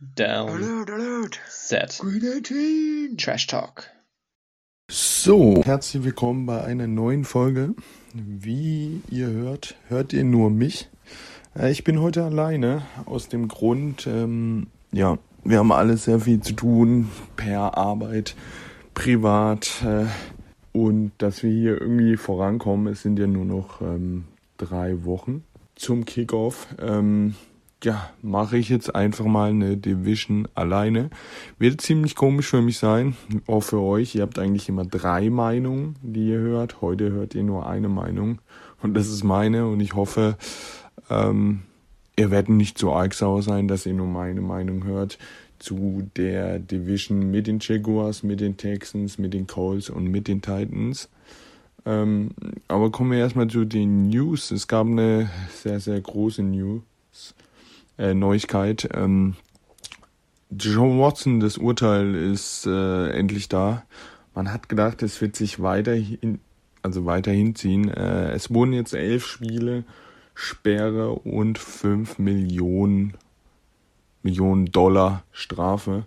Down. Alert, alert. Set. Green 18. Trash Talk. So, herzlich willkommen bei einer neuen Folge. Wie ihr hört, hört ihr nur mich. Äh, Ich bin heute alleine aus dem Grund, ähm, ja, wir haben alle sehr viel zu tun per Arbeit, privat äh, und dass wir hier irgendwie vorankommen. Es sind ja nur noch ähm, drei Wochen zum Kickoff. Ähm, ja, mache ich jetzt einfach mal eine Division alleine. Wird ziemlich komisch für mich sein, auch für euch. Ihr habt eigentlich immer drei Meinungen, die ihr hört. Heute hört ihr nur eine Meinung und das ist meine und ich hoffe, ähm, ihr werdet nicht so arg sauer sein, dass ihr nur meine Meinung hört zu der Division mit den Jaguars, mit den Texans, mit den Colts und mit den Titans. Ähm, aber kommen wir erstmal zu den News. Es gab eine sehr, sehr große News äh, Neuigkeit. Ähm, John Watson, das Urteil ist äh, endlich da. Man hat gedacht, es wird sich weiterhin, also weiter hinziehen. Äh, es wurden jetzt elf Spiele, Sperre und fünf Millionen, Millionen Dollar Strafe.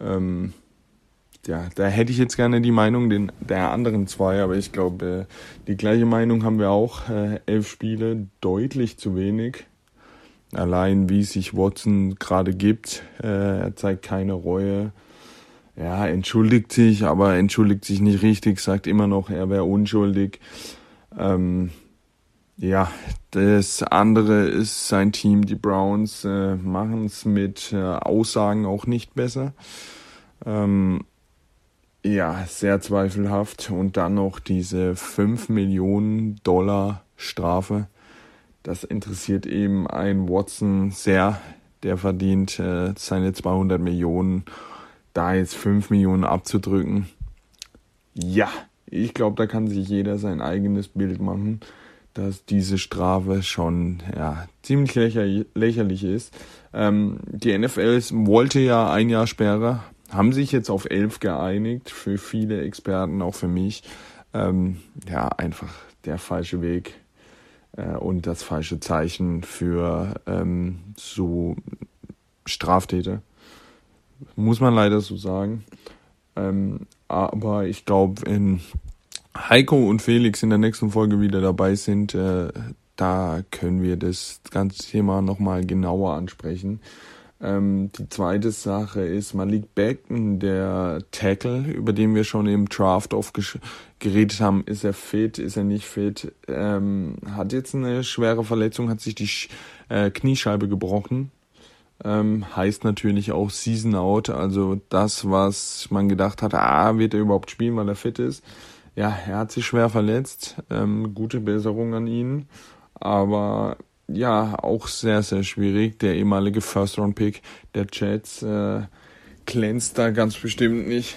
Ähm, ja, da hätte ich jetzt gerne die Meinung den, der anderen zwei, aber ich glaube, äh, die gleiche Meinung haben wir auch. Äh, elf Spiele, deutlich zu wenig allein wie sich Watson gerade gibt. Äh, er zeigt keine Reue. Ja, entschuldigt sich, aber entschuldigt sich nicht richtig, sagt immer noch, er wäre unschuldig. Ähm, ja, das andere ist sein Team, die Browns, äh, machen es mit äh, Aussagen auch nicht besser. Ähm, ja, sehr zweifelhaft. Und dann noch diese 5 Millionen Dollar Strafe das interessiert eben ein Watson sehr. Der verdient äh, seine 200 Millionen. Da jetzt 5 Millionen abzudrücken. Ja, ich glaube, da kann sich jeder sein eigenes Bild machen, dass diese Strafe schon ja, ziemlich lächer lächerlich ist. Ähm, die NFL wollte ja ein Jahr Sperre, haben sich jetzt auf 11 geeinigt. Für viele Experten, auch für mich. Ähm, ja, einfach der falsche Weg äh, und das falsche Zeichen für ähm, so Straftäter. Muss man leider so sagen. Ähm, aber ich glaube, wenn Heiko und Felix in der nächsten Folge wieder dabei sind, äh, da können wir das ganze Thema nochmal genauer ansprechen. Ähm, die zweite Sache ist Malik Beckton, der Tackle, über den wir schon im Draft oft geredet haben. Ist er fit? Ist er nicht fit? Ähm, hat jetzt eine schwere Verletzung, hat sich die äh, Kniescheibe gebrochen. Ähm, heißt natürlich auch Season Out, also das, was man gedacht hat, ah, wird er überhaupt spielen, weil er fit ist. Ja, er hat sich schwer verletzt. Ähm, gute Besserung an ihn. Aber ja, auch sehr, sehr schwierig. Der ehemalige First-Round-Pick der Jets äh, glänzt da ganz bestimmt nicht.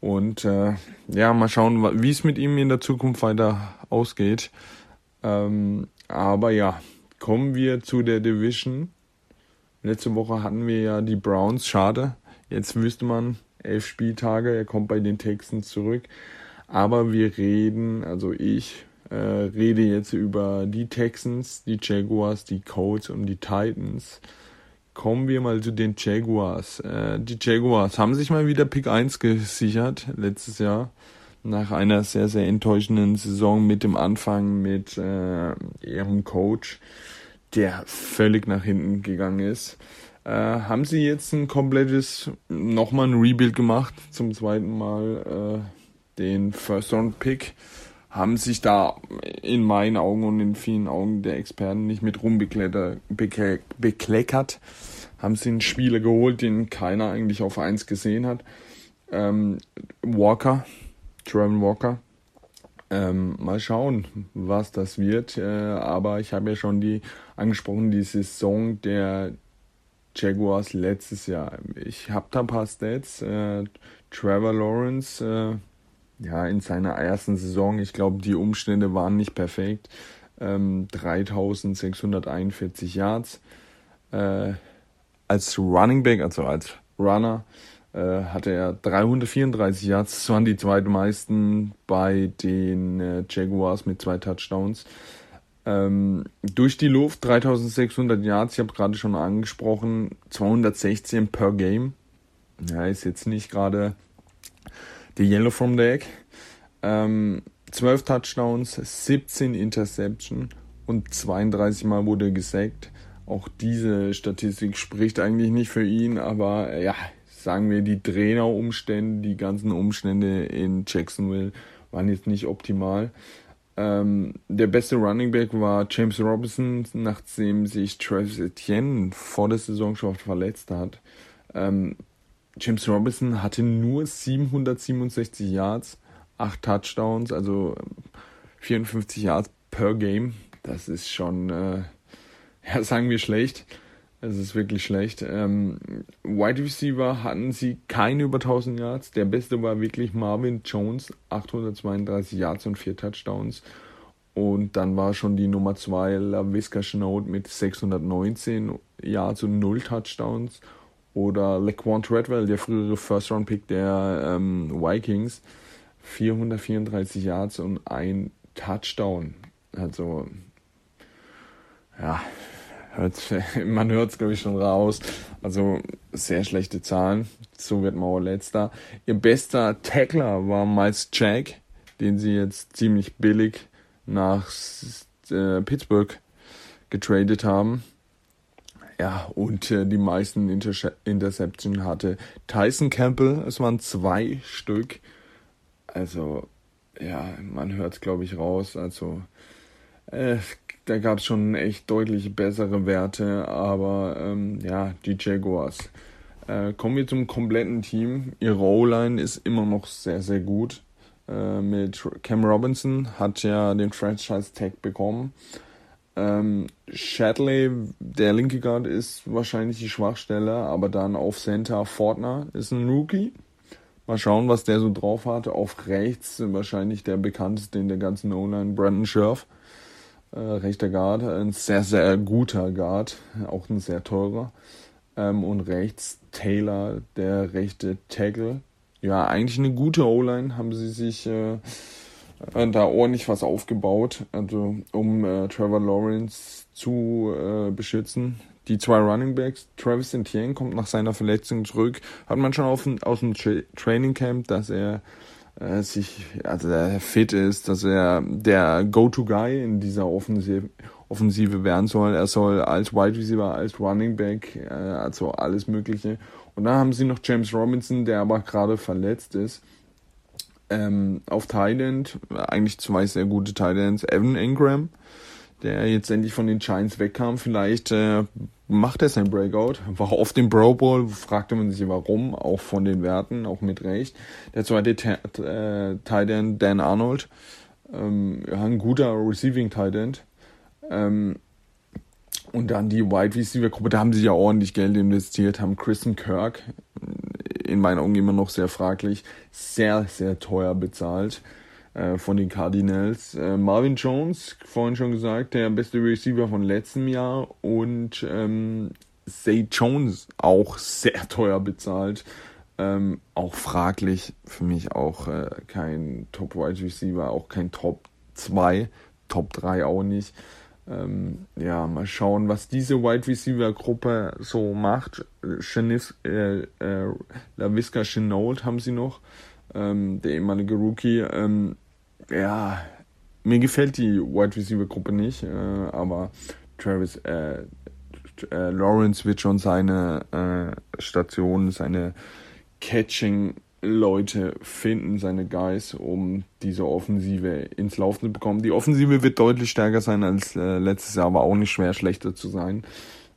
Und äh, ja, mal schauen, wie es mit ihm in der Zukunft weiter ausgeht. Ähm, aber ja, kommen wir zu der Division. Letzte Woche hatten wir ja die Browns, schade. Jetzt wüsste man, elf Spieltage, er kommt bei den Texans zurück. Aber wir reden, also ich äh, rede jetzt über die Texans, die Jaguars, die Colts und die Titans. Kommen wir mal zu den Jaguars. Äh, die Jaguars haben sich mal wieder Pick 1 gesichert letztes Jahr. Nach einer sehr, sehr enttäuschenden Saison mit dem Anfang mit äh, ihrem Coach, der völlig nach hinten gegangen ist. Äh, haben sie jetzt ein komplettes, nochmal ein Rebuild gemacht, zum zweiten Mal äh, den First Round Pick haben sich da in meinen Augen und in vielen Augen der Experten nicht mit rumbekleckert, bekleckert. Haben sie einen Spieler geholt, den keiner eigentlich auf eins gesehen hat. Ähm, Walker, Trevor Walker. Ähm, mal schauen, was das wird. Äh, aber ich habe ja schon die angesprochen, die Saison der Jaguars letztes Jahr. Ich habe da ein paar Stats. Äh, Trevor Lawrence, äh, ja, in seiner ersten Saison, ich glaube, die Umstände waren nicht perfekt. Ähm, 3641 Yards. Äh, als Running Back, also als Runner, äh, hatte er 334 Yards. Das waren die zweitmeisten bei den äh, Jaguars mit zwei Touchdowns. Ähm, durch die Luft 3600 Yards, ich habe gerade schon angesprochen, 216 per Game. Ja, ist jetzt nicht gerade die Yellow from the Egg. Ähm, 12 Touchdowns, 17 Interception und 32 Mal wurde gesackt. Auch diese Statistik spricht eigentlich nicht für ihn, aber ja, sagen wir, die Trainerumstände, die ganzen Umstände in Jacksonville waren jetzt nicht optimal. Ähm, der beste Running Back war James Robinson, nachdem sich Travis Etienne vor der Saison schon verletzt hat. Ähm, James Robinson hatte nur 767 Yards, 8 Touchdowns, also 54 Yards per Game. Das ist schon, äh, ja, sagen wir schlecht. Es ist wirklich schlecht. Ähm, Wide Receiver hatten sie keine über 1000 Yards. Der beste war wirklich Marvin Jones, 832 Yards und 4 Touchdowns. Und dann war schon die Nummer 2 LaVisca Chenault mit 619 Yards und 0 Touchdowns. Oder LeQuant Redwell, der frühere First-Round-Pick der ähm, Vikings, 434 Yards und ein Touchdown. Also, ja, hört, man hört es, glaube ich, schon raus. Also sehr schlechte Zahlen. So wird Mauer letzter. Ihr bester Tackler war Miles Jack, den sie jetzt ziemlich billig nach äh, Pittsburgh getradet haben. Ja, und äh, die meisten Inter Interception hatte Tyson Campbell. Es waren zwei Stück. Also, ja, man hört es, glaube ich, raus. Also, äh, da gab es schon echt deutlich bessere Werte, aber ähm, ja, die Jaguars. Äh, kommen wir zum kompletten Team. Ihre O-Line ist immer noch sehr, sehr gut. Äh, mit Cam Robinson hat ja den Franchise Tag bekommen. Ähm, Shadley, der linke Guard, ist wahrscheinlich die Schwachstelle, aber dann auf Center Fortner ist ein Rookie. Mal schauen, was der so drauf hat. Auf rechts wahrscheinlich der bekannteste in der ganzen O-Line, Brandon Scherf äh, rechter Guard, ein sehr, sehr guter Guard, auch ein sehr teurer. Ähm, und rechts Taylor, der rechte Tackle. Ja, eigentlich eine gute O-Line, haben sie sich äh, da ordentlich was aufgebaut, also um äh, Trevor Lawrence zu äh, beschützen. Die zwei Running Backs, Travis Etienne kommt nach seiner Verletzung zurück, hat man schon auf, aus dem Tra Training Camp, dass er äh, sich, also der fit ist, dass er der Go-To-Guy in dieser Offensive, Offensive werden soll. Er soll als Wide Receiver, als Running Back, äh, also alles Mögliche. Und dann haben sie noch James Robinson, der aber gerade verletzt ist. Ähm, auf Thailand, eigentlich zwei sehr gute Thailands, Evan Ingram, der jetzt endlich von den Giants wegkam. Vielleicht äh, macht er sein Breakout. War oft im Pro Bowl, fragte man sich warum, auch von den Werten, auch mit Recht. Der zweite äh, Tight Dan Arnold, ähm, ein guter Receiving Tight End. Ähm, und dann die Wide Receiver Gruppe, da haben sie ja ordentlich Geld investiert, haben Kristen Kirk, in meinen Augen immer noch sehr fraglich, sehr, sehr teuer bezahlt. Äh, von den Cardinals. Äh, Marvin Jones, vorhin schon gesagt, der beste Receiver von letztem Jahr und ähm, Zay Jones auch sehr teuer bezahlt. Ähm, auch fraglich, für mich auch äh, kein Top Wide Receiver, auch kein Top 2, Top 3 auch nicht. Ähm, ja, mal schauen, was diese Wide Receiver Gruppe so macht. Chanis, äh, äh, LaVisca Chenault haben sie noch, ähm, der ehemalige Rookie. Ähm, ja, mir gefällt die Wide Receiver Gruppe nicht, äh, aber Travis äh, äh, Lawrence wird schon seine äh, Station, seine Catching Leute finden, seine Guys, um diese Offensive ins Laufen zu bekommen. Die Offensive wird deutlich stärker sein als äh, letztes Jahr, aber auch nicht schwer schlechter zu sein.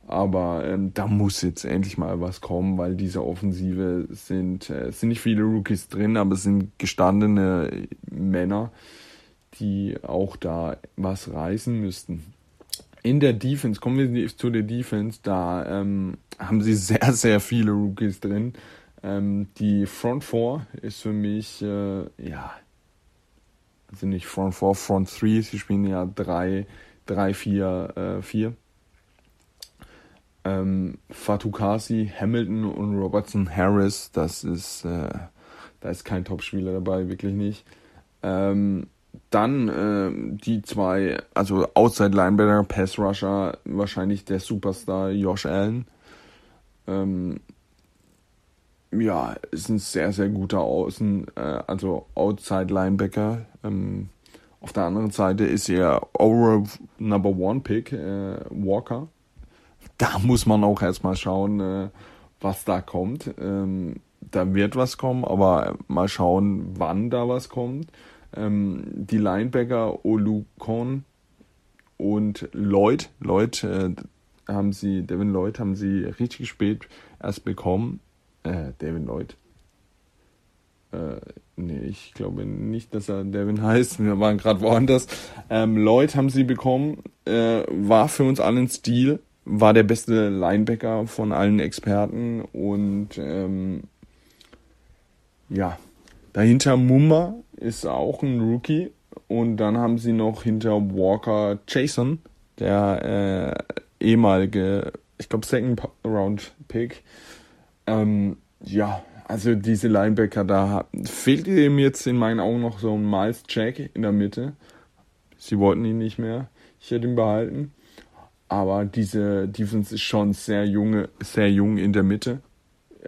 Aber ähm, da muss jetzt endlich mal was kommen, weil diese Offensive sind, äh, sind nicht viele Rookies drin, aber es sind gestandene Männer, die auch da was reißen müssten. In der Defense, kommen wir zu der Defense, da ähm, haben sie sehr, sehr viele Rookies drin. Ähm, die Front 4 ist für mich, äh, ja, also nicht Front 4, Front 3, sie spielen ja 3, 3, 4, äh, 4 ähm, Fatukasi, Hamilton und Robertson Harris, das ist, äh, da ist kein Topspieler dabei, wirklich nicht. Ähm, dann äh, die zwei, also Outside Linebacker, Pass Rusher, wahrscheinlich der Superstar Josh Allen. Ähm, ja, ist ein sehr, sehr guter Außen, äh, also Outside Linebacker. Ähm, auf der anderen Seite ist er Overall Number One Pick, äh, Walker. Da muss man auch erstmal schauen, äh, was da kommt. Ähm, da wird was kommen, aber mal schauen, wann da was kommt. Ähm, die Linebacker Olukon und Lloyd, Lloyd äh, haben sie, Devin Lloyd haben sie richtig spät erst bekommen. Äh, Devin Lloyd. Äh, nee, ich glaube nicht, dass er Devin heißt. Wir waren gerade woanders. Ähm, Lloyd haben sie bekommen. Äh, war für uns allen Stil. War der beste Linebacker von allen Experten. Und ähm, ja, dahinter Mumma ist auch ein Rookie. Und dann haben sie noch hinter Walker Jason, der äh, ehemalige, ich glaube, Second Round Pick. Ähm, ja, also diese Linebacker, da fehlt ihm jetzt in meinen Augen noch so ein Miles Jack in der Mitte. Sie wollten ihn nicht mehr. Ich hätte ihn behalten. Aber diese Defense ist schon sehr junge, sehr jung in der Mitte.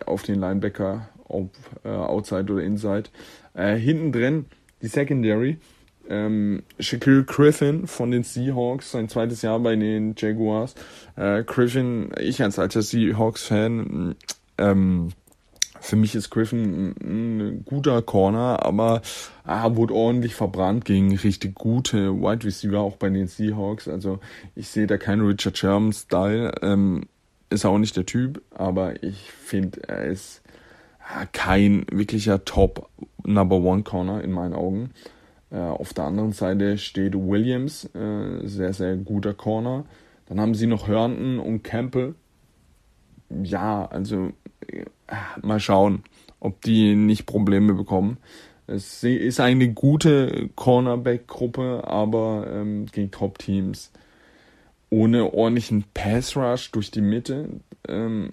Auf den Linebacker, ob äh, Outside oder Inside. Äh, hinten drin die Secondary. Ähm, Shaquille Griffin von den Seahawks, sein zweites Jahr bei den Jaguars. Äh, Griffin, ich als alter Seahawks-Fan, ähm, für mich ist Griffin ein, guter Corner, aber er wurde ordentlich verbrannt gegen richtig gute Wide Receiver, auch bei den Seahawks. Also ich sehe da keinen Richard Sherman-Style. Ähm, ist auch nicht der Typ, aber ich finde, er ist kein wirklicher Top Number One Corner in meinen Augen. Äh, auf der anderen Seite steht Williams, äh, sehr, sehr guter Corner. Dann haben sie noch Herndon und Campbell. Ja, also mal schauen, ob die nicht Probleme bekommen. Es ist eine gute Cornerback-Gruppe, aber ähm, gegen Top-Teams ohne ordentlichen Pass-Rush durch die Mitte, ähm,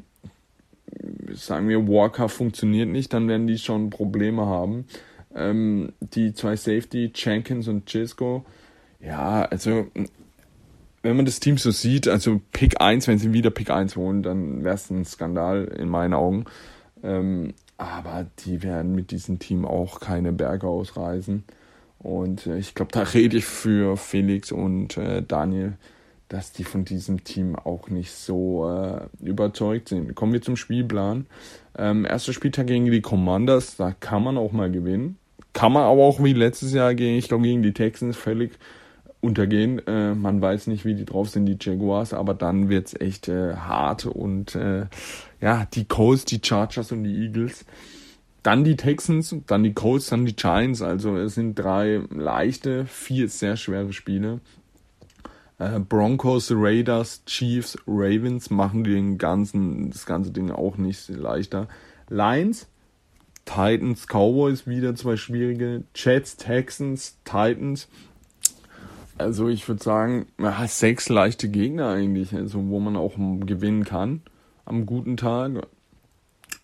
sagen wir, Walker funktioniert nicht, dann werden die schon Probleme haben. Ähm, die zwei Safety, Jenkins und Chisco, ja, also wenn man das Team so sieht, also Pick 1, wenn sie wieder Pick 1 holen, dann wäre es ein Skandal in meinen Augen. Ähm, aber die werden mit diesem Team auch keine Berge ausreisen. Und äh, ich glaube, da rede ich für Felix und äh, Daniel, dass die von diesem Team auch nicht so äh, überzeugt sind. Kommen wir zum Spielplan. Ähm, erster Spieltag gegen die Commanders, da kann man auch mal gewinnen. Kann man aber auch wie letztes Jahr gegen, ich glaube, gegen die Texans völlig untergehen. Äh, man weiß nicht, wie die drauf sind, die Jaguars, aber dann wird es echt äh, hart und äh, ja, die Colts, die Chargers und die Eagles. Dann die Texans, dann die Colts, dann die Giants. Also es sind drei leichte, vier sehr schwere Spiele. Äh, Broncos, Raiders, Chiefs, Ravens machen den ganzen, das ganze Ding auch nicht leichter. Lions, Titans, Cowboys wieder zwei schwierige. Jets, Texans, Titans, also ich würde sagen, ja, sechs leichte Gegner eigentlich, also wo man auch gewinnen kann am guten Tag.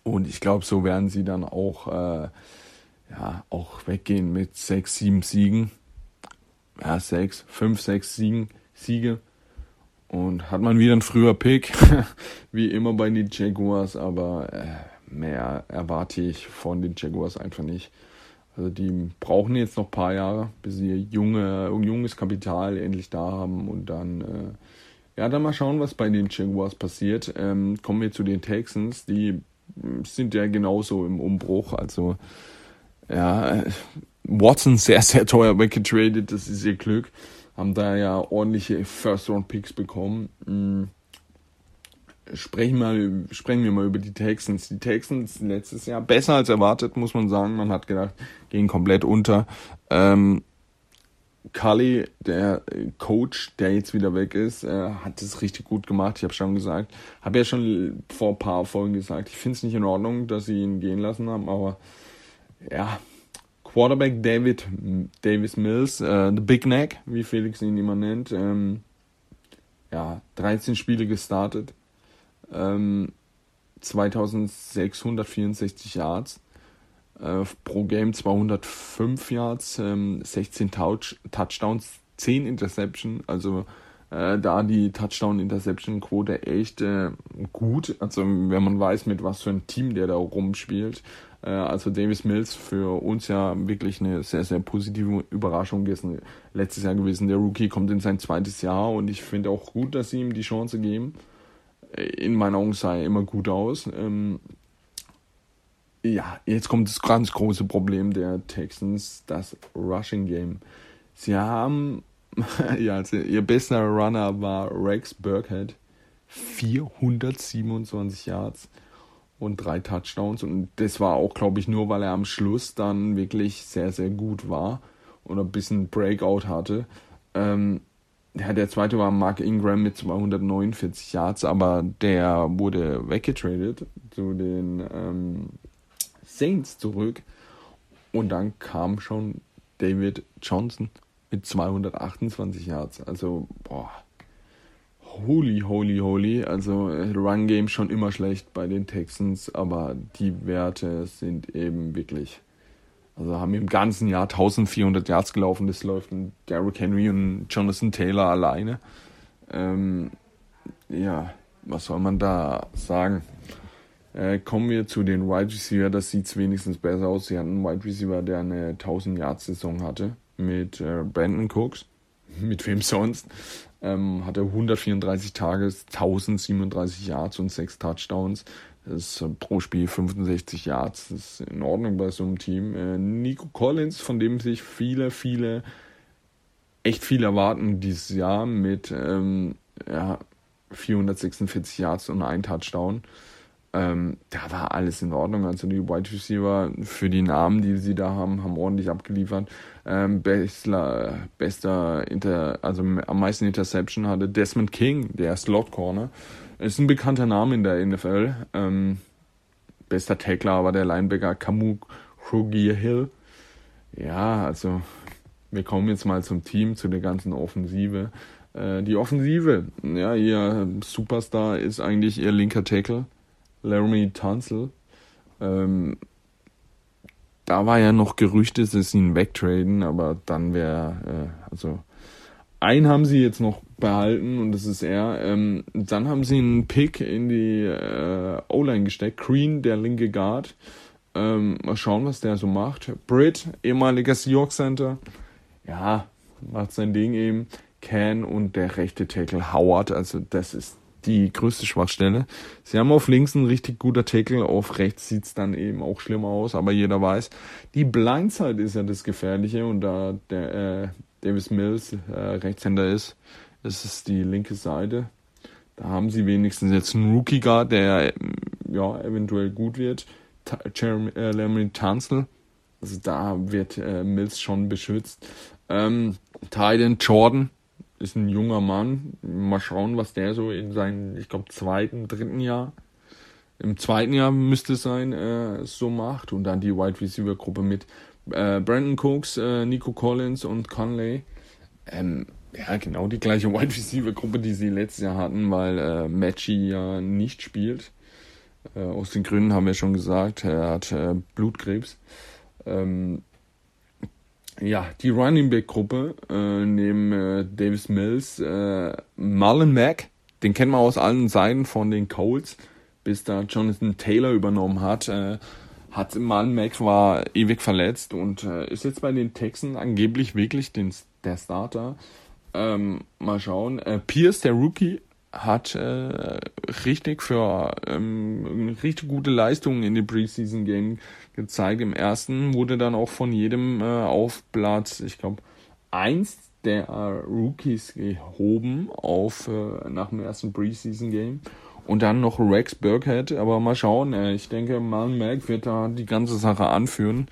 Und ich glaube, so werden sie dann auch, äh, ja, auch weggehen mit sechs, sieben Siegen. Ja, sechs, fünf, sechs Siegen, Siege. Und hat man wieder ein früher Pick, wie immer bei den Jaguars, aber äh, mehr erwarte ich von den Jaguars einfach nicht. Also die brauchen jetzt noch ein paar Jahre, bis sie junge, junges Kapital endlich da haben und dann, äh, ja, dann mal schauen, was bei den Jaguars passiert. Ähm, kommen wir zu den Texans, die sind ja genauso im Umbruch. Also, ja, äh, Watson sehr, sehr teuer weggetradet, das ist ihr Glück. Haben da ja ordentliche First-Round-Picks bekommen. Mhm sprechen, mal, sprechen wir mal über die Texans. Die Texans letztes Jahr besser als erwartet, muss man sagen. Man hat gedacht, gehen komplett unter. Ähm, Cully, der Coach, der jetzt wieder weg ist, äh, hat es richtig gut gemacht. Ich habe schon gesagt, habe ja schon vor ein paar Folgen gesagt, ich finde es nicht in Ordnung, dass sie ihn gehen lassen haben, aber ja, Quarterback David Davis Mills, äh, The Big Neck, wie Felix ihn immer nennt, ähm, ja, 13 Spiele gestartet, ähm, 2664 Yards. äh, pro Game 205 Yards, ähm, 16 Touch Touchdowns, 10 Interception, also äh, da die Touchdown-Interception-Quote echt äh, gut. Also wenn man weiß, mit was für ein Team der da rumspielt. Äh, also Davis Mills für uns ja wirklich eine sehr, sehr positive Überraschung gewesen. Letztes Jahr gewesen. Der Rookie kommt in sein zweites Jahr und ich finde auch gut, dass sie ihm die Chance geben. In meinen Augen sah er immer gut aus. Ähm, ja, jetzt kommt das ganz große Problem der Texans, das Rushing Game. Sie haben ja, ihr bester Runner war Rex Burkhead. 427 Yards und drei Touchdowns. Und das war auch, glaube ich, nur, weil er am Schluss dann wirklich sehr, sehr gut war oder ein bisschen Breakout hatte. Ähm, ja, der zweite war Mark Ingram mit 249 Yards, aber der wurde weggetradet zu den ähm, Saints zurück. Und dann kam schon David Johnson mit 228 Yards. Also, boah. Holy, holy, holy. Also, Run Game schon immer schlecht bei den Texans, aber die Werte sind eben wirklich. Also haben im ganzen Jahr 1400 Yards gelaufen. Das läuft ein Derrick Henry und Jonathan Taylor alleine. Ähm, ja, was soll man da sagen? Äh, kommen wir zu den Wide Receiver. Das sieht wenigstens besser aus. Sie hatten einen Wide Receiver, der eine 1000 Yards Saison hatte mit äh, Brandon Cooks, mit wem sonst, ähm, hatte 134 Tage, 1037 Yards und 6 Touchdowns. Das ist pro Spiel 65 Yards. Das ist in Ordnung bei so einem Team. Äh, Nico Collins, von dem sich viele, viele, echt viel erwarten dieses Jahr mit ähm, ja, 446 Yards und ein Touchdown. Ähm, da war alles in Ordnung. Also die Wide Receiver für die Namen, die sie da haben, haben ordentlich abgeliefert. Ähm, bester, bester Inter, also am meisten Interception hatte Desmond King, der Slot Corner. Ist ein bekannter Name in der NFL. Ähm, bester Tackler war der Linebacker Krugier Hill. Ja, also wir kommen jetzt mal zum Team, zu der ganzen Offensive. Äh, die Offensive, ja, ihr Superstar ist eigentlich ihr linker Tackle Laramie Tunzel. Ähm, da war ja noch Gerüchte, dass sie ihn wegtraden, aber dann wäre, äh, also einen haben sie jetzt noch behalten und das ist er. Ähm, dann haben sie einen Pick in die äh, O-Line gesteckt. Green, der linke Guard. Ähm, mal schauen, was der so macht. Britt, ehemaliger Seahawks Center. Ja, macht sein Ding eben. Can und der rechte Tackle Howard. Also das ist die größte Schwachstelle. Sie haben auf links einen richtig guter Tackle, auf rechts sieht's dann eben auch schlimmer aus, aber jeder weiß, die Blindside ist ja das Gefährliche und da der äh, Davis Mills äh, Rechtshänder ist, ist es die linke Seite. Da haben sie wenigstens jetzt einen Rookie Guard, der ja eventuell gut wird. Jeremy äh, Tunzel. Also da wird äh, Mills schon beschützt. Ähm, Tyden Jordan, ist ein junger Mann. Mal schauen, was der so in seinem, ich glaube, zweiten, dritten Jahr, im zweiten Jahr müsste es sein, äh, so macht. Und dann die Wide Receiver Gruppe mit äh, Brandon Cooks, äh, Nico Collins und Conley. Ähm, ja, genau die gleiche Wide Receiver Gruppe, die sie letztes Jahr hatten, weil äh, Matchy ja nicht spielt. Äh, aus den Gründen haben wir schon gesagt, er hat äh, Blutkrebs. Ähm, ja, die Running Back Gruppe äh, neben äh, Davis Mills, äh, Marlon Mack, den kennt man aus allen Seiten von den Colts, bis da Jonathan Taylor übernommen hat. Äh, hat Marlon Mack war ewig verletzt und äh, ist jetzt bei den Texans angeblich wirklich den, der Starter. Ähm, mal schauen. Äh, Pierce, der Rookie, hat äh, richtig für ähm, richtig gute Leistungen in den Preseason Game gezeigt. Im ersten wurde dann auch von jedem äh, auf Platz, ich glaube, eins der äh, Rookies gehoben auf äh, nach dem ersten Preseason Game. Und dann noch Rex Burkhead, aber mal schauen. Äh, ich denke, Marlon Mack wird da die ganze Sache anführen.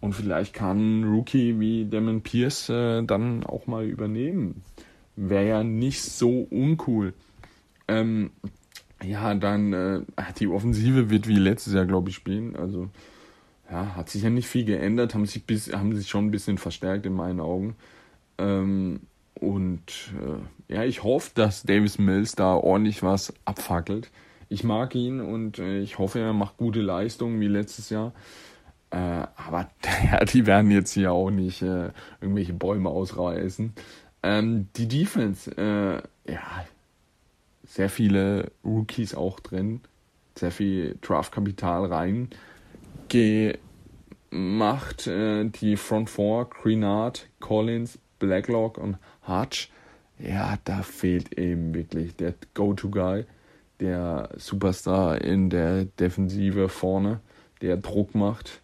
Und vielleicht kann Rookie wie Damon Pierce äh, dann auch mal übernehmen. Wäre ja nicht so uncool. Ähm, ja, dann äh, die Offensive wird wie letztes Jahr, glaube ich, spielen. Also ja, hat sich ja nicht viel geändert, haben sich bis, haben sich schon ein bisschen verstärkt in meinen Augen. Ähm, und äh, ja, ich hoffe, dass Davis Mills da ordentlich was abfackelt. Ich mag ihn und äh, ich hoffe, er macht gute Leistungen wie letztes Jahr. Äh, aber ja, die werden jetzt hier auch nicht äh, irgendwelche Bäume ausreißen. Ähm, die Defense, äh, ja, sehr viele Rookies auch drin, sehr viel Draftkapital rein gemacht. Äh, die Front Four, Greenard, Collins, Blacklock und Hutch. Ja, da fehlt eben wirklich der Go-To-Guy, der Superstar in der Defensive vorne, der Druck macht.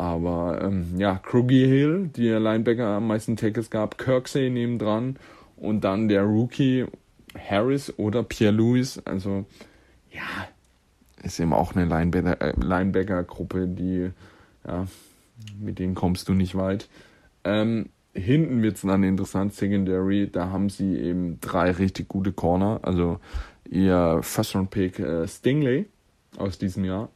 Aber ähm, ja, Kruggy Hill, der Linebacker am meisten Tackles gab, Kirksey nebendran und dann der Rookie Harris oder Pierre Lewis. Also ja, ist eben auch eine äh, Linebacker-Gruppe, die ja, mit denen kommst du nicht weit. Ähm, hinten wird es dann interessant, Secondary, da haben sie eben drei richtig gute Corner. Also ihr First-Round-Pick äh, Stingley aus diesem Jahr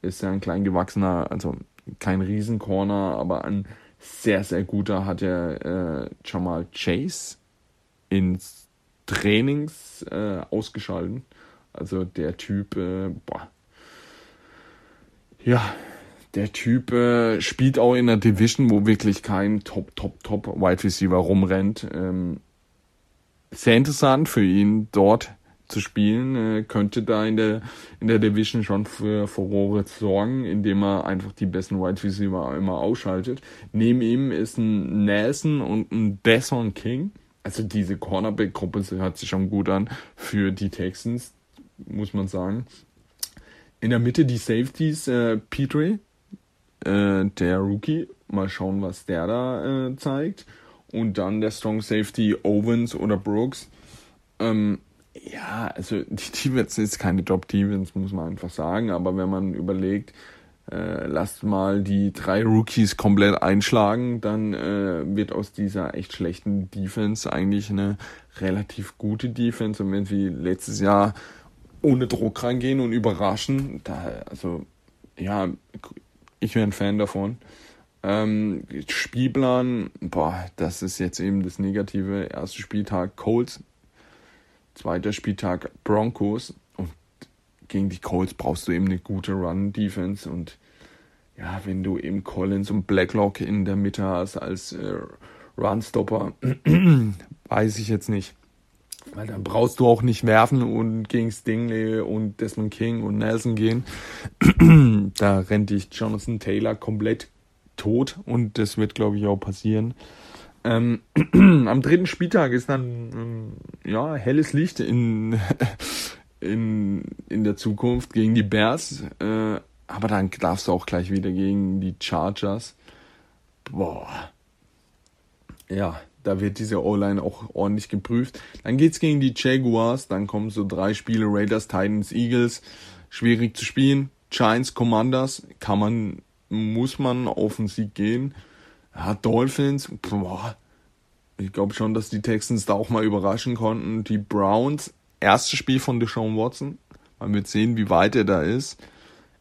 ist ja ein klein gewachsener, also kein Riesencorner, aber ein sehr, sehr guter hat er äh, Jamal Chase ins Trainings äh, ausgeschalten. Also der Typ, äh, boah. Ja, der Typ äh, spielt auch in einer Division, wo wirklich kein Top, Top, Top Wide Receiver rumrennt. Ähm, sehr interessant für ihn dort zu spielen, äh, könnte da in der, in der Division schon für Furore sorgen, indem er einfach die besten Wide Receiver immer ausschaltet. Neben ihm ist ein Nelson und ein Desson King. Also diese Cornerback-Gruppe hört sich schon gut an für die Texans, muss man sagen. In der Mitte die Safeties, äh, Petrie, äh, der Rookie. Mal schauen, was der da äh, zeigt. Und dann der Strong Safety Owens oder Brooks. Ähm, ja, also die Defense ist keine Top-Defense, muss man einfach sagen. Aber wenn man überlegt, äh, lasst mal die drei Rookies komplett einschlagen, dann äh, wird aus dieser echt schlechten Defense eigentlich eine relativ gute Defense. Und wenn wir letztes Jahr ohne Druck reingehen und überraschen, da, also, ja, ich wäre ein Fan davon. Ähm, Spielplan, boah, das ist jetzt eben das Negative. Erster Spieltag Colts Zweiter Spieltag Broncos und gegen die Colts brauchst du eben eine gute Run-Defense und ja, wenn du eben Collins und Blacklock in der Mitte hast als äh, Runstopper, weiß ich jetzt nicht. Weil dann brauchst du auch nicht werfen und gegen Stingley und Desmond King und Nelson gehen. da rennt dich Jonathan Taylor komplett tot und das wird, glaube ich, auch passieren. Ähm, am dritten Spieltag ist dann ähm, ja helles Licht in, in, in der Zukunft gegen die Bears. Äh, aber dann darfst du auch gleich wieder gegen die Chargers. Boah. Ja, da wird diese O-Line auch ordentlich geprüft. Dann geht's gegen die Jaguars, dann kommen so drei Spiele Raiders, Titans, Eagles. Schwierig zu spielen. Giants, Commanders, kann man, muss man auf den Sieg gehen. Ja, Dolphins, boah, ich glaube schon, dass die Texans da auch mal überraschen konnten. Die Browns, erstes Spiel von Deshaun Watson. Man wird sehen, wie weit er da ist.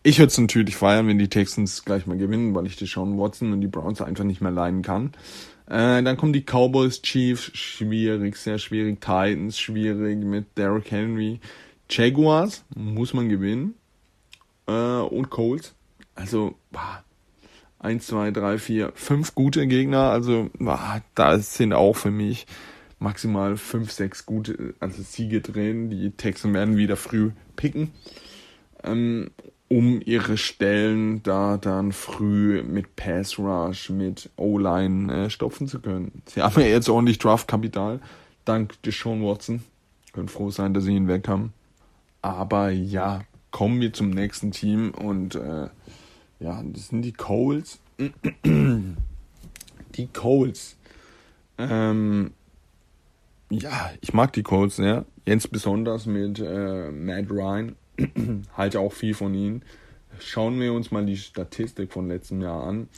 Ich würde es natürlich feiern, wenn die Texans gleich mal gewinnen, weil ich Deshaun Watson und die Browns einfach nicht mehr leiden kann. Äh, dann kommen die Cowboys, Chiefs, schwierig, sehr schwierig. Titans, schwierig mit Derrick Henry. Jaguars, muss man gewinnen. Äh, und Colts. Also, bah, 1, 2, 3, 4, 5 gute Gegner. Also ah, da sind auch für mich maximal 5, 6 gute also Siege drin. Die Texans werden wieder früh picken, ähm, um ihre Stellen da dann früh mit Pass Rush, mit O-Line äh, stopfen zu können. Sie haben ja jetzt ordentlich Draft-Kapital, dank Deshaun Watson. Können froh sein, dass sie ihn weg haben. Aber ja, kommen wir zum nächsten Team und äh, ja, das sind die Coles. Die Coles. Ähm, ja, ich mag die Coles sehr. Jetzt besonders mit äh, Matt Ryan. Halte auch viel von ihnen. Schauen wir uns mal die Statistik von letztem Jahr an.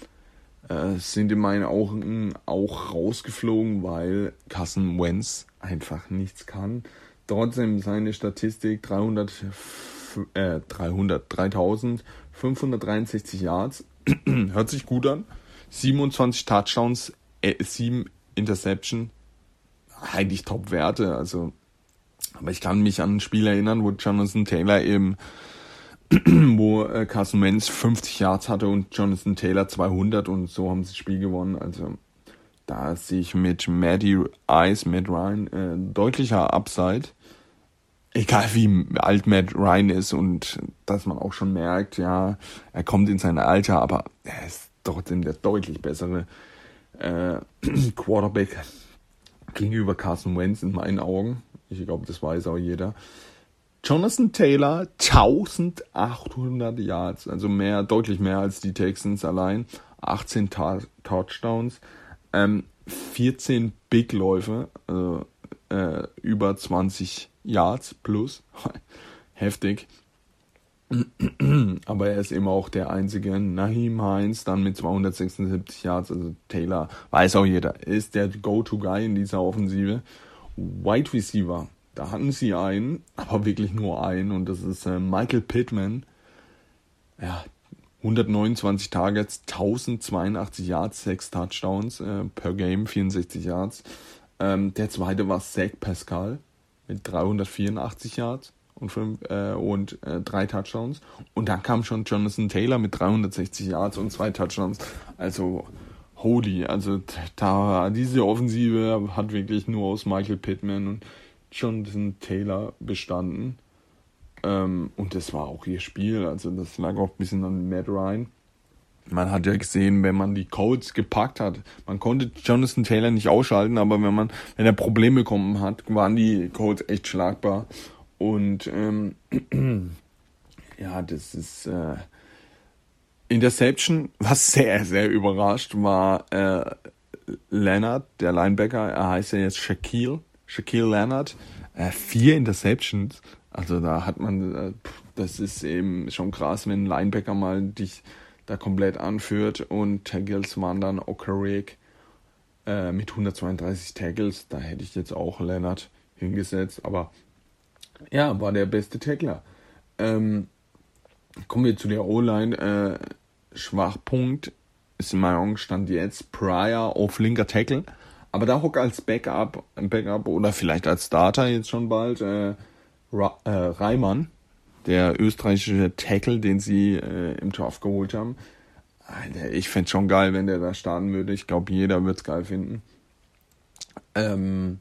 Äh, sind in meinen Augen auch rausgeflogen, weil Carson Wentz einfach nichts kann. Trotzdem seine Statistik 300, äh, 300, 3563 Yards. Hört sich gut an. 27 Touchdowns, äh, 7 Interception. Eigentlich Top-Werte. Also, aber ich kann mich an ein Spiel erinnern, wo Jonathan Taylor eben wo äh, Carson Wentz 50 Yards hatte und Jonathan Taylor 200 und so haben sie das Spiel gewonnen. Also da sehe ich mit Maddie Ice, Matt Ryan, äh, deutlicher Upside. Egal wie alt Matt Ryan ist und dass man auch schon merkt, ja, er kommt in sein Alter, aber er ist trotzdem der deutlich bessere äh, Quarterback gegenüber Carson Wentz in meinen Augen. Ich glaube, das weiß auch jeder. Jonathan Taylor 1800 Yards, also mehr, deutlich mehr als die Texans allein. 18 Ta Touchdowns, ähm, 14 Big Läufe, also, äh, über 20 Yards plus. Heftig. Aber er ist eben auch der einzige. Nahim Heinz dann mit 276 Yards, also Taylor, weiß auch jeder, ist der Go-To-Guy in dieser Offensive. Wide Receiver, da hatten sie einen, aber wirklich nur einen, und das ist äh, Michael Pittman. Ja, 129 Targets, 1082 Yards, 6 Touchdowns äh, per Game, 64 Yards. Ähm, der zweite war Zach Pascal mit 384 Yards und, fünf, äh, und äh, drei Touchdowns. Und dann kam schon Jonathan Taylor mit 360 Yards und zwei Touchdowns. Also holy, also da diese Offensive hat wirklich nur aus Michael Pittman und Jonathan Taylor bestanden. Ähm, und das war auch ihr Spiel. Also das lag auch ein bisschen an Matt Ryan. Man hat ja gesehen, wenn man die Codes gepackt hat, man konnte Jonathan Taylor nicht ausschalten, aber wenn man, wenn er Probleme bekommen hat, waren die Codes echt schlagbar. Und ähm, ja, das ist äh, Interception, was sehr, sehr überrascht war äh, Leonard, der Linebacker, er heißt ja jetzt Shaquille, Shaquille Leonard, äh, vier Interceptions. Also da hat man, äh, das ist eben schon krass, wenn ein Linebacker mal dich da komplett anführt und Tackles waren dann Okerek äh, mit 132 Tackles. Da hätte ich jetzt auch Leonard hingesetzt, aber ja, war der beste Tackler. Ähm, kommen wir zu der O-Line. Äh, Schwachpunkt ist in meinem Augen stand jetzt Pryor auf linker Tackle. Aber da hock als Backup, Backup oder vielleicht als Starter jetzt schon bald äh, Ra äh, Reimann, der österreichische Tackle, den sie äh, im Draft geholt haben. Alter, ich fände schon geil, wenn der da starten würde. Ich glaube, jeder wird es geil finden. Ähm,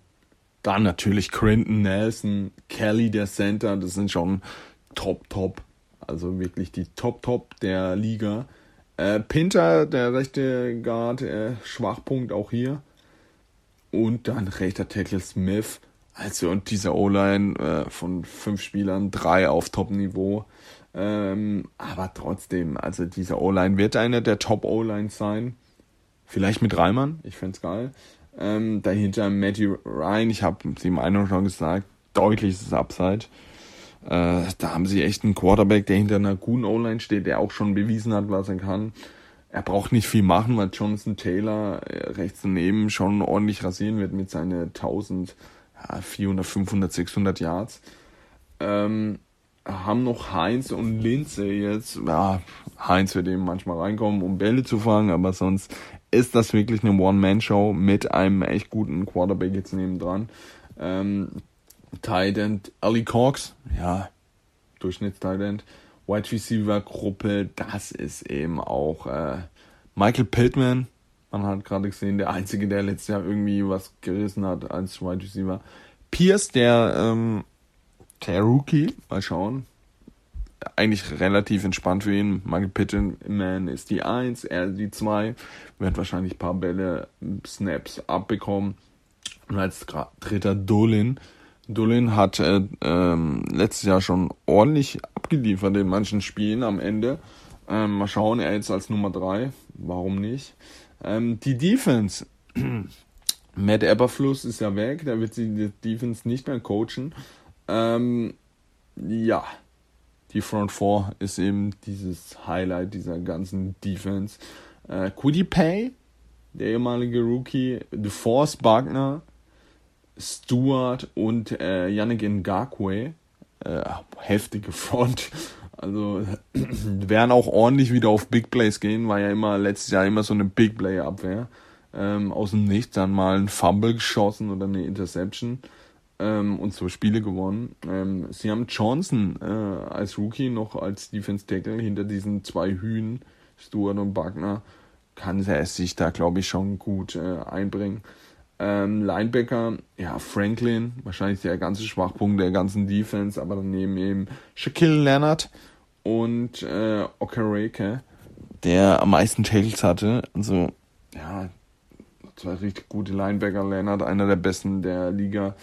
dann natürlich Crinton Nelson, Kelly der Center, das sind schon top, top. Also wirklich die Top, Top der Liga. Äh, Pinter, der rechte Guard, äh, Schwachpunkt auch hier. Und dann rechter Tackle Smith. Also und dieser O-Line äh, von fünf Spielern, drei auf Top-Niveau. Ähm, aber trotzdem, also dieser O-Line wird einer der Top-O-Lines sein. Vielleicht mit Reimann, ich fände geil. Ähm, dahinter Matty Ryan, ich habe sie im einen schon gesagt, deutliches Upside. Äh, da haben sie echt einen Quarterback, der hinter einer guten O-Line steht, der auch schon bewiesen hat, was er kann. Er braucht nicht viel machen, weil Jonathan Taylor äh, rechts daneben schon ordentlich rasieren wird mit seinen 1000, ja, 400, 500, 600 Yards. Ähm, haben noch Heinz und Lindsay jetzt. Ja, Heinz wird eben manchmal reinkommen, um Bälle zu fangen, aber sonst ist das wirklich eine One-Man-Show mit einem echt guten Quarterback jetzt nebendran. Ähm, Tight Ali Cox, ja, Durchschnitts-Tight End. Wide Receiver Gruppe, das ist eben auch äh, Michael Pittman. Man hat gerade gesehen, der einzige, der letztes Jahr irgendwie was gerissen hat als Wide Receiver. Pierce, der, ähm, der Rookie, mal schauen, eigentlich relativ entspannt für ihn. Michael Pittman ist die 1, er die 2, wird wahrscheinlich ein paar Bälle, Snaps abbekommen. Und als dritter Dolin. Dolin hat äh, ähm, letztes Jahr schon ordentlich abgeliefert in manchen Spielen am Ende. Ähm, mal schauen, er jetzt als Nummer 3, warum nicht. Ähm, die Defense. Matt Eberfluss ist ja weg, der wird die Defense nicht mehr coachen. Ähm, ja, die Front Four ist eben dieses Highlight dieser ganzen Defense. Äh, Quiddy Pay, der ehemalige Rookie, DeForce Wagner, Stewart und äh, Yannick Ngakwe. Äh, heftige Front. Also werden auch ordentlich wieder auf Big Plays gehen, war ja immer letztes Jahr immer so eine Big Play Abwehr. Ähm, aus dem Nichts dann mal ein Fumble geschossen oder eine Interception. ähm, und zwei Spiele gewonnen. Ähm, sie haben Johnson äh, als Rookie noch als Defense Tackle hinter diesen zwei Hühn, Stuart und Wagner, kann er sich da, glaube ich, schon gut äh, einbringen. Ähm, Linebacker, ja, Franklin, wahrscheinlich der ganze Schwachpunkt der ganzen Defense, aber daneben eben Shaquille Leonard und äh, Okereke, der am meisten Tackles hatte. Also, ja, zwei richtig gute Linebacker. Leonard, einer der besten der Liga.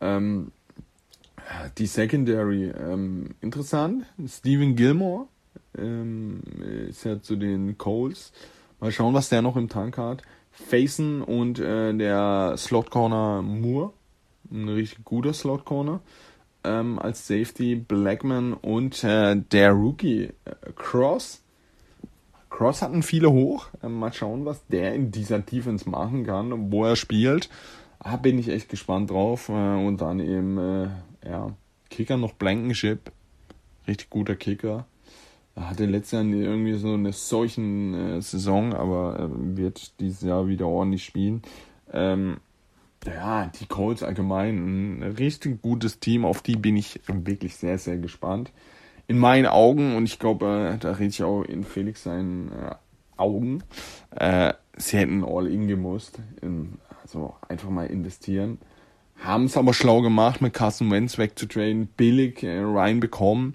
Ähm, die Secondary, ähm, interessant. Steven Gilmore ähm, ist ja zu den Coles. Mal schauen, was der noch im Tank hat. Faison und äh, der Slot Corner Moore. Ein richtig guter Slot Corner. Ähm, als Safety Blackman und äh, der Rookie äh, Cross. Cross hatten viele hoch. Ähm, mal schauen, was der in dieser Defense machen kann, wo er spielt. Ah, bin ich echt gespannt drauf. Äh, und dann eben, äh, ja, Kicker noch Blankenship. Richtig guter Kicker. Hatte letztes Jahr irgendwie so eine solchen äh, Saison, aber äh, wird dieses Jahr wieder ordentlich spielen. Ähm, ja, die Colts allgemein, ein richtig gutes Team, auf die bin ich wirklich sehr, sehr gespannt. In meinen Augen, und ich glaube, äh, da rede ich auch in Felix seinen äh, Augen, äh, sie hätten All-In gemusst, in, also einfach mal investieren. Haben es aber schlau gemacht, mit Carson Wentz wegzutraden, billig äh, reinbekommen,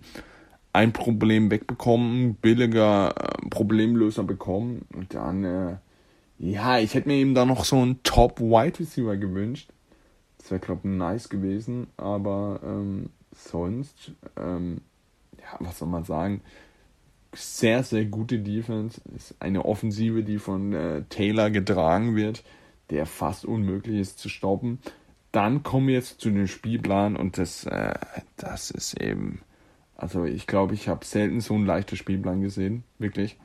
ein Problem wegbekommen, billiger äh, Problemlöser bekommen und dann äh, ja, ich hätte mir eben da noch so einen Top-Wide Receiver gewünscht. Das wäre, glaube ich, nice gewesen. Aber ähm, sonst, ähm, ja, was soll man sagen? Sehr, sehr gute Defense. Ist eine Offensive, die von äh, Taylor getragen wird, der fast unmöglich ist zu stoppen. Dann kommen wir jetzt zu dem Spielplan und das, äh, das ist eben, also ich glaube, ich habe selten so einen leichten Spielplan gesehen, wirklich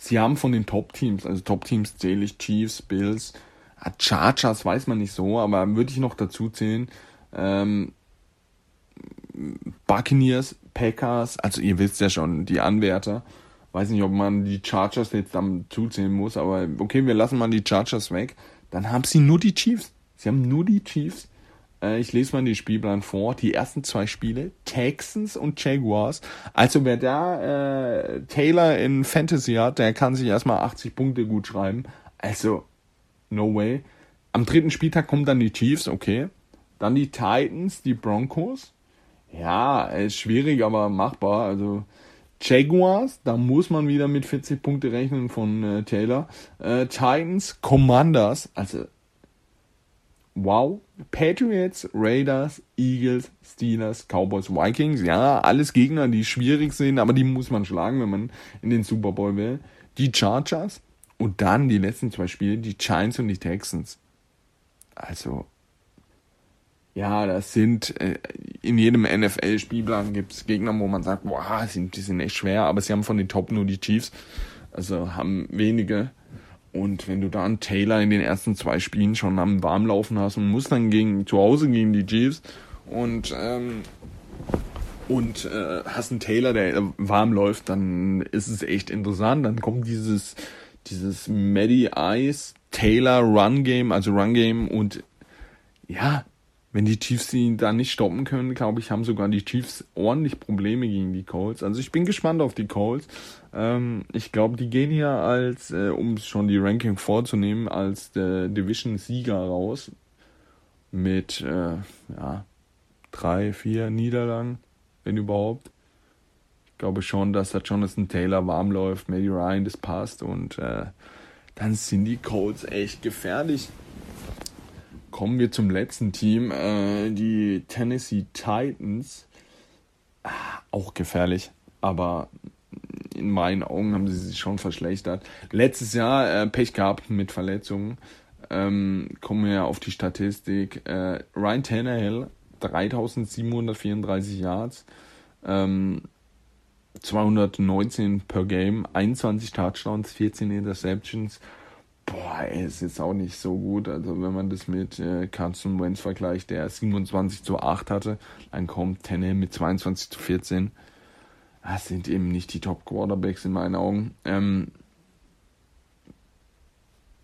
sie haben von den Top-Teams, also Top-Teams zähle ich Chiefs, Bills, Chargers weiß man nicht so, aber würde ich noch dazu zählen, ähm, Buccaneers, Packers, also ihr wisst ja schon, die Anwärter. Weiß nicht, ob man die Chargers jetzt dann zuzählen muss, aber okay, wir lassen mal die Chargers weg. Dann haben sie nur die Chiefs. Sie haben nur die Chiefs. Äh, ich lese mal den Spielplan vor. Die ersten zwei Spiele, Texans und Jaguars. Also wer da äh, Taylor in Fantasy hat, der kann sich erstmal 80 Punkte gut schreiben. Also, no way. Am dritten Spieltag kommen dann die Chiefs, okay. Dann die Titans, die Broncos. Ja, ist schwierig, aber machbar. Also Jaguars, da muss man wieder mit 40 Punkte rechnen von äh, Taylor. Äh, Titans, Commanders, also wow. Patriots, Raiders, Eagles, Steelers, Cowboys, Vikings, ja, alles Gegner, die schwierig sind, aber die muss man schlagen, wenn man in den Super Bowl will. Die Chargers und dann die letzten zwei Spiele, die Giants und die Texans. Also, ja, das sind, äh, in jedem NFL-Spielplan gibt es Gegner, wo man sagt, boah, sind, die sind echt schwer, aber sie haben von den Top nur die Chiefs. Also haben wenige und wenn du da einen Taylor in den ersten zwei Spielen schon am Warmlaufen hast und musst dann gegen zu Hause gegen die Chiefs und ähm, und äh, hast einen Taylor, der warm läuft, dann ist es echt interessant. Dann kommt dieses dieses Maddie Ice Taylor Run Game, also Run Game und ja, wenn die Chiefs ihn da nicht stoppen können, glaube ich, haben sogar die Chiefs ordentlich Probleme gegen die Colts. Also ich bin gespannt auf die Colts. Ähm, ich glaube, die gehen hier als, äh, um schon die Ranking vorzunehmen, als der Division-Sieger raus. Mit, äh, ja, drei, vier Niederlagen, wenn überhaupt. Ich glaube schon, dass da Jonathan Taylor warm läuft, Maddie Ryan, das passt und äh, dann sind die Colts echt gefährlich. Kommen wir zum letzten Team, äh, die Tennessee Titans. Ah, auch gefährlich, aber in meinen Augen haben sie sich schon verschlechtert. Letztes Jahr äh, Pech gehabt mit Verletzungen. Ähm, kommen wir auf die Statistik. Äh, Ryan Tannehill, 3734 Yards, ähm, 219 per Game, 21 Touchdowns, 14 Interceptions. Boah, ey, ist jetzt auch nicht so gut. Also wenn man das mit äh, Carson Wentz vergleicht, der 27 zu 8 hatte, dann kommt Tannehill mit 22 zu 14 das sind eben nicht die Top Quarterbacks in meinen Augen. Ähm,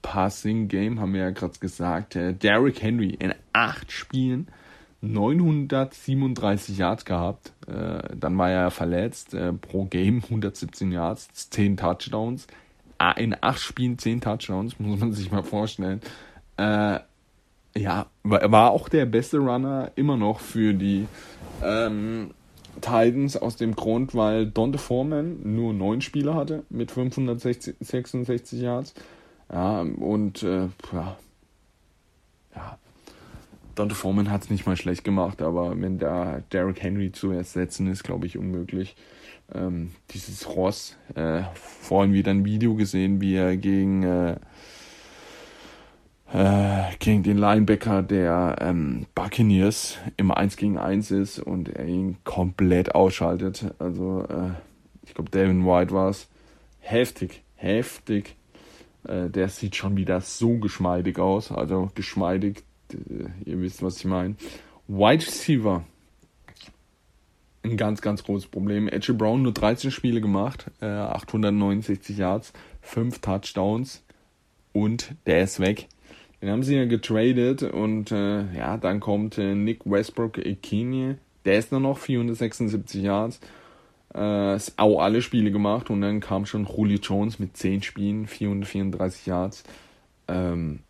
Passing Game, haben wir ja gerade gesagt. Äh, Derrick Henry in acht Spielen 937 Yards gehabt. Äh, dann war er verletzt. Äh, pro Game 117 Yards, 10 Touchdowns. In acht Spielen 10 Touchdowns, muss man sich mal vorstellen. Äh, ja, war auch der beste Runner immer noch für die ähm, Titans aus dem Grund, weil Dante Foreman nur neun Spieler hatte mit 566 Yards. Ja, und äh, ja, Dante Foreman hat es nicht mal schlecht gemacht, aber wenn da Derrick Henry zu ersetzen ist, glaube ich, unmöglich. Ähm, dieses Ross, äh, vorhin wieder ein Video gesehen, wie er gegen äh, äh, gegen den Linebacker der ähm, Buccaneers im 1 gegen 1 ist und er ihn komplett ausschaltet. Also äh, ich glaube, Devin White war es. Heftig, heftig. Äh, der sieht schon wieder so geschmeidig aus. Also geschmeidig, ihr wisst, was ich meine. White Receiver. Ein ganz, ganz großes Problem. Edge Brown nur 13 Spiele gemacht, 869 äh, Yards, 5 Touchdowns und der ist weg. Den haben sie ja getradet und äh, ja, dann kommt äh, Nick Westbrook Ekinie. Der ist nur noch 476 Yards. Äh, ist auch alle Spiele gemacht und dann kam schon Julio Jones mit 10 Spielen, 434 Yards. Ähm,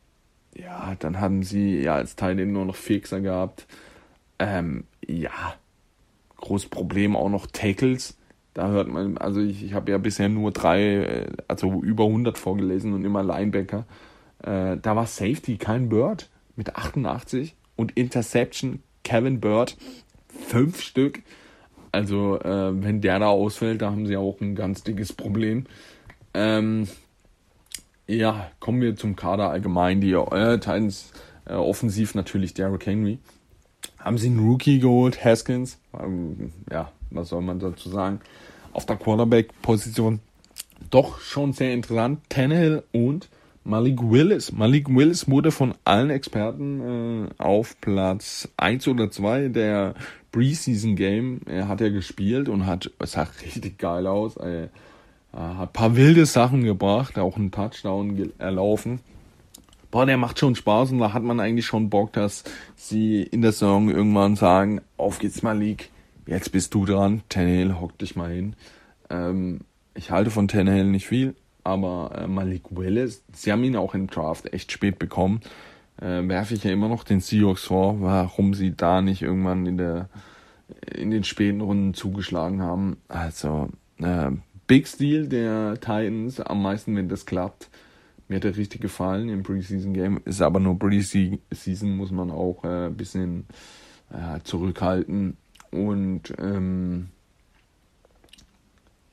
ja, dann haben sie ja als Teil nur noch Fixer gehabt. Ähm, ja, großes Problem auch noch Tackles. Da hört man, also ich, ich habe ja bisher nur drei, äh, also über 100 vorgelesen und immer Linebacker. Äh, da war Safety kein Bird mit 88 und Interception Kevin Bird fünf Stück. Also äh, wenn der da ausfällt, da haben sie auch ein ganz dickes Problem. Ähm, ja, kommen wir zum Kader allgemein. Die äh, Titans äh, offensiv natürlich Derrick Henry. Haben sie einen Rookie geholt, Haskins. Ähm, ja, was soll man dazu sagen? Auf der Quarterback-Position doch schon sehr interessant. Tannehill und Malik Willis. Malik Willis wurde von allen Experten äh, auf Platz 1 oder 2 der Preseason Game. Er hat ja gespielt und hat, sah richtig geil aus. Er, er hat ein paar wilde Sachen gebracht, auch einen Touchdown erlaufen. Boah, der macht schon Spaß und da hat man eigentlich schon Bock, dass sie in der Saison irgendwann sagen, auf geht's Malik, jetzt bist du dran, Tannehill, hock dich mal hin. Ähm, ich halte von Tannehill nicht viel, aber äh, Malik Willis, sie haben ihn auch im Draft echt spät bekommen. Äh, werfe ich ja immer noch den Seahawks vor, warum sie da nicht irgendwann in der in den späten Runden zugeschlagen haben. Also äh, Big Steal der Titans, am meisten, wenn das klappt. Mir hat er richtig gefallen im Preseason Game. Ist aber nur Preseason, muss man auch äh, ein bisschen äh, zurückhalten. Und ähm,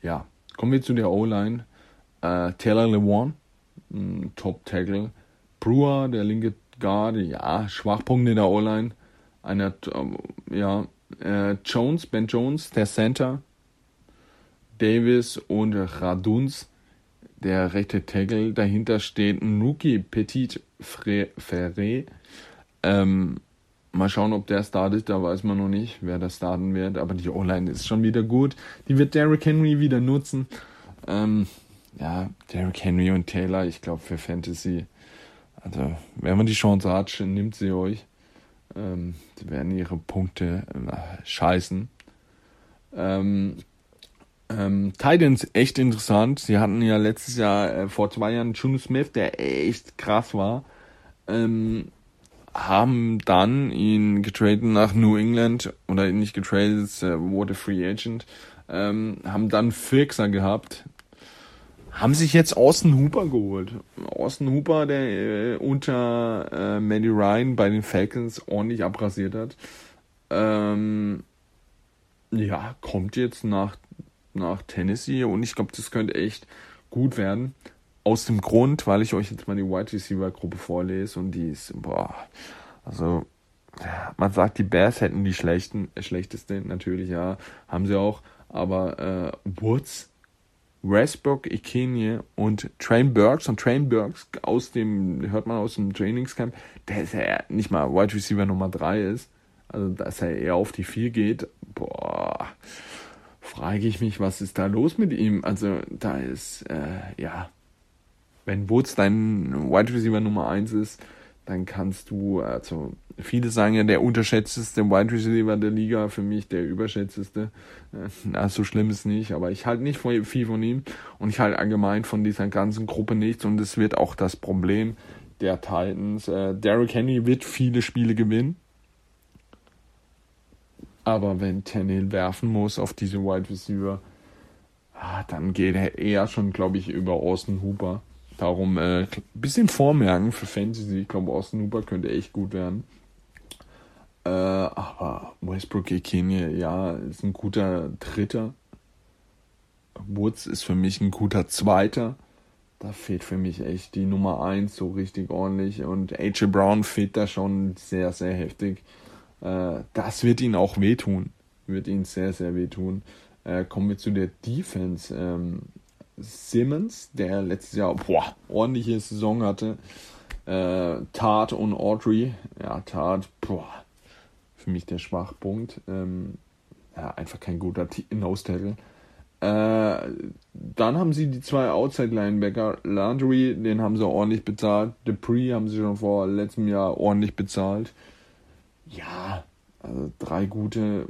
ja, kommen wir zu der O-Line. Äh, Taylor Lewan, Top-Tackle. Brewer, der linke Guard, ja, Schwachpunkte der O-Line. Einer, äh, ja, äh, Jones, Ben Jones, der Center. Davis und Raduns, der rechte Tackle. Dahinter steht Nuki Petit Ferré. Ähm, mal schauen, ob der startet, da weiß man noch nicht, wer da starten wird. Aber die O-Line ist schon wieder gut. Die wird Derrick Henry wieder nutzen. Ähm, ja, Derrick Henry und Taylor, ich glaube für Fantasy, also wenn man die Chance hat, nimmt sie euch. Ähm, sie werden ihre Punkte äh, scheißen. Ähm, ähm, Titans echt interessant. Sie hatten ja letztes Jahr, äh, vor zwei Jahren, Juno Smith, der echt krass war. Ähm, haben dann ihn getradet nach New England oder nicht getradet, äh, wurde Free Agent. Ähm, haben dann Fixer gehabt, haben sich jetzt Austin Hooper geholt. Austin Hooper, der äh, unter äh, Mandy Ryan bei den Falcons ordentlich abrasiert hat. Ähm, ja, kommt jetzt nach, nach Tennessee und ich glaube, das könnte echt gut werden. Aus dem Grund, weil ich euch jetzt mal die Wide Receiver Gruppe vorlese und die ist, boah, also man sagt, die Bears hätten die schlechten, äh, schlechteste, natürlich, ja, haben sie auch, aber äh, Woods Westbrook, Ikenie und Train Burks. Und Train Burks aus dem, hört man aus dem Trainingscamp, der ist ja nicht mal Wide Receiver Nummer 3 ist. Also, dass er eher auf die 4 geht. Boah, frage ich mich, was ist da los mit ihm? Also, da ist, äh, ja, wenn Woods dein Wide Receiver Nummer 1 ist, dann kannst du, also viele sagen ja, der unterschätzteste Wide Receiver der Liga, für mich der überschätzteste. Na, so schlimm ist nicht, aber ich halte nicht viel von ihm und ich halte allgemein von dieser ganzen Gruppe nichts und es wird auch das Problem der Titans. Äh, Derrick Henry wird viele Spiele gewinnen, aber wenn Tannehill werfen muss auf diese Wide Receiver, ah, dann geht er eher schon, glaube ich, über Austin Hooper. Darum ein äh, bisschen vormerken für Fantasy. Ich glaube, Austin Hooper könnte echt gut werden. Äh, aber Westbrook Ekene, ja, ist ein guter Dritter. Woods ist für mich ein guter Zweiter. Da fehlt für mich echt die Nummer 1 so richtig ordentlich. Und AJ Brown fehlt da schon sehr, sehr heftig. Äh, das wird ihn auch wehtun. Wird ihn sehr, sehr wehtun. Äh, kommen wir zu der Defense. Ähm, Simmons, der letztes Jahr boah, ordentliche Saison hatte. Äh, Tart und Audrey. Ja, Tart, boah, für mich der Schwachpunkt. Ähm, ja, einfach kein guter Nose-Tackle. Äh, dann haben sie die zwei Outside-Linebacker. Landry, den haben sie ordentlich bezahlt. Dupree haben sie schon vor letztem Jahr ordentlich bezahlt. Ja, also drei gute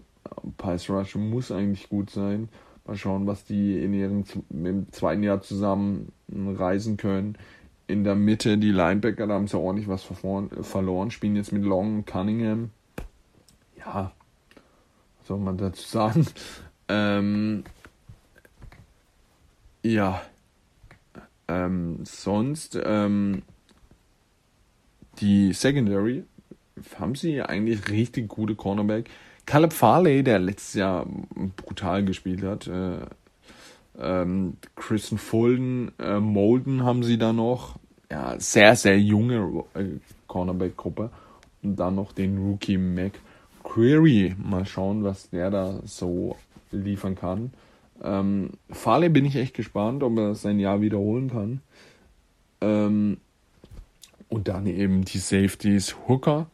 Pass Rush muss eigentlich gut sein. Mal schauen, was die in ihrem im zweiten Jahr zusammen reisen können. In der Mitte die Linebacker, da haben sie ordentlich was verloren, spielen jetzt mit Long und Cunningham. Ja, was soll man dazu sagen? Ähm, ja, ähm, sonst ähm, die Secondary haben sie eigentlich richtig gute Cornerback. Caleb Farley, der letztes Jahr brutal gespielt hat. Äh, ähm, Fulton, äh, Molden haben sie da noch. Ja, sehr, sehr junge äh, Cornerback-Gruppe. Und dann noch den Rookie Mac Query. Mal schauen, was der da so liefern kann. Ähm, Farley bin ich echt gespannt, ob er sein Jahr wiederholen kann. Ähm, und dann eben die Safeties Hooker,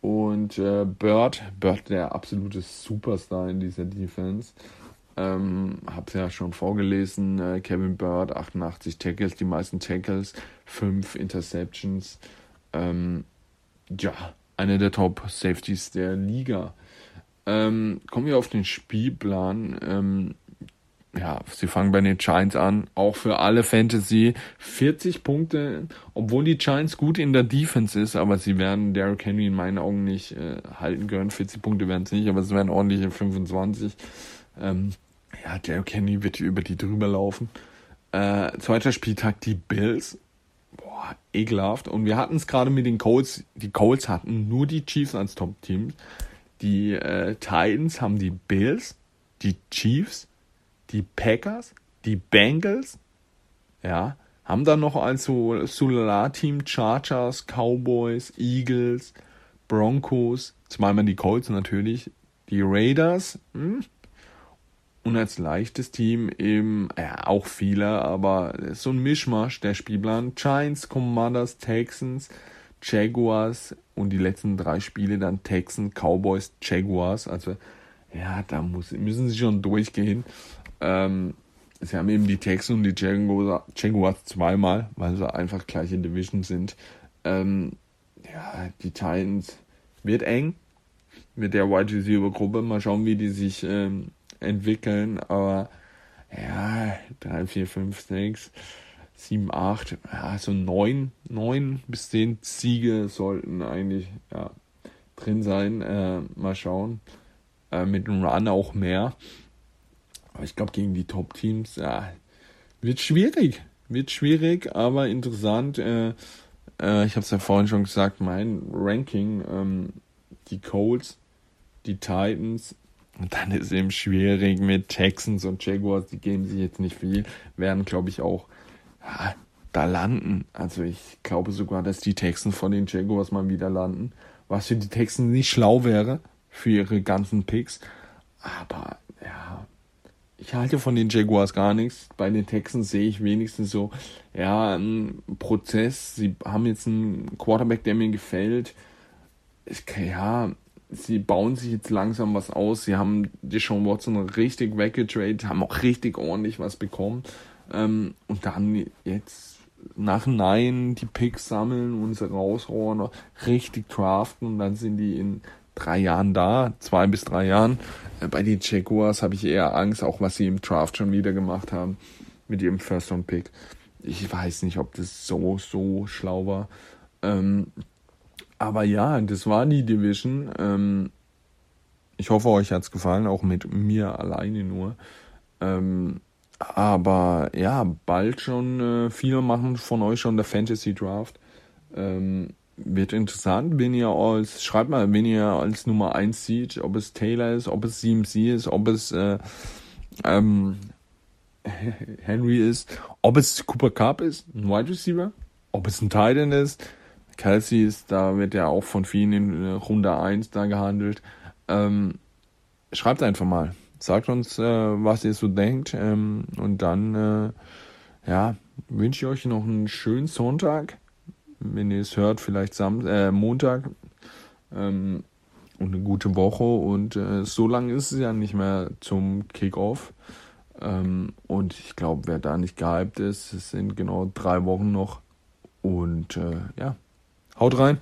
und äh, Bird, Bird der absolute Superstar in dieser Defense. Ähm, hab's ja schon vorgelesen, äh, Kevin Bird, 88 Tackles, die meisten Tackles, 5 Interceptions. Ähm, ja, einer der Top Safeties der Liga. Ähm, kommen wir auf den Spielplan. Ja, sie fangen bei den Giants an, auch für alle Fantasy 40 Punkte, obwohl die Giants gut in der Defense ist, aber sie werden Derrick Henry in meinen Augen nicht äh, halten können. 40 Punkte werden es nicht, aber es werden ordentliche 25. Ähm, ja, Derrick Henry wird über die drüber laufen. Äh, zweiter Spieltag die Bills. Boah, ekelhaft. Und wir hatten es gerade mit den Colts. Die Colts hatten nur die Chiefs als Top-Team. Die äh, Titans haben die Bills, die Chiefs, die Packers, die Bengals, ja, haben dann noch so Solar-Team Chargers, Cowboys, Eagles, Broncos, zweimal die Colts natürlich, die Raiders hm, und als leichtes Team eben, ja, auch viele, aber so ein Mischmasch der Spielplan, Giants, Commanders, Texans, Jaguars und die letzten drei Spiele dann Texans, Cowboys, Jaguars, also ja, da muss, müssen sie schon durchgehen. Ähm, sie haben eben die Texans und die Jaguars zweimal, weil sie einfach gleiche Division sind. Ähm, ja, die Titans wird eng mit der Wide Receiver Gruppe. Mal schauen, wie die sich ähm, entwickeln. Aber ja, 3, 4, 5, 6, 7, 8, ja, so 9, 9 bis 10 Siege sollten eigentlich ja, drin sein. Äh, mal schauen. Äh, mit dem Run auch mehr. Aber ich glaube, gegen die Top-Teams, ja, wird schwierig. Wird schwierig, aber interessant. Äh, äh, ich habe es ja vorhin schon gesagt, mein Ranking, ähm, die Colts, die Titans, und dann ist eben schwierig mit Texans und Jaguars, die geben sich jetzt nicht viel, werden, glaube ich, auch ja, da landen. Also ich glaube sogar, dass die Texans von den Jaguars mal wieder landen, was für die Texans nicht schlau wäre für ihre ganzen Picks. Aber ja, ich halte von den Jaguars gar nichts. Bei den Texans sehe ich wenigstens so, ja, ein Prozess. Sie haben jetzt einen Quarterback, der mir gefällt. Ich, ja, sie bauen sich jetzt langsam was aus. Sie haben Deshaun Watson richtig weggetradet, haben auch richtig ordentlich was bekommen. Ähm, und dann jetzt nach Nein die Picks sammeln und sie raushauen, richtig draften und dann sind die in drei Jahren da, zwei bis drei Jahren. Äh, bei den Jaguars habe ich eher Angst, auch was sie im Draft schon wieder gemacht haben mit ihrem First Round Pick. Ich weiß nicht, ob das so, so schlau war. Ähm, aber ja, das war die Division. Ähm, ich hoffe, euch hat's gefallen, auch mit mir alleine nur. Ähm, aber ja, bald schon äh, viele machen von euch schon der Fantasy Draft. Ähm, wird interessant, wenn ihr als, schreibt mal, wenn ihr als Nummer 1 sieht, ob es Taylor ist, ob es CMC ist, ob es äh, ähm, Henry ist, ob es Cooper Cup ist, ein Wide Receiver, ob es ein Titan ist, Kelsey ist, da wird ja auch von vielen in Runde 1 da gehandelt. Ähm, schreibt einfach mal. Sagt uns, äh, was ihr so denkt. Ähm, und dann, äh, ja, wünsche ich euch noch einen schönen Sonntag. Wenn ihr es hört, vielleicht Sam äh, Montag. Ähm, und eine gute Woche. Und äh, so lange ist es ja nicht mehr zum Kickoff. Ähm, und ich glaube, wer da nicht gehypt ist, es sind genau drei Wochen noch. Und äh, ja, haut rein.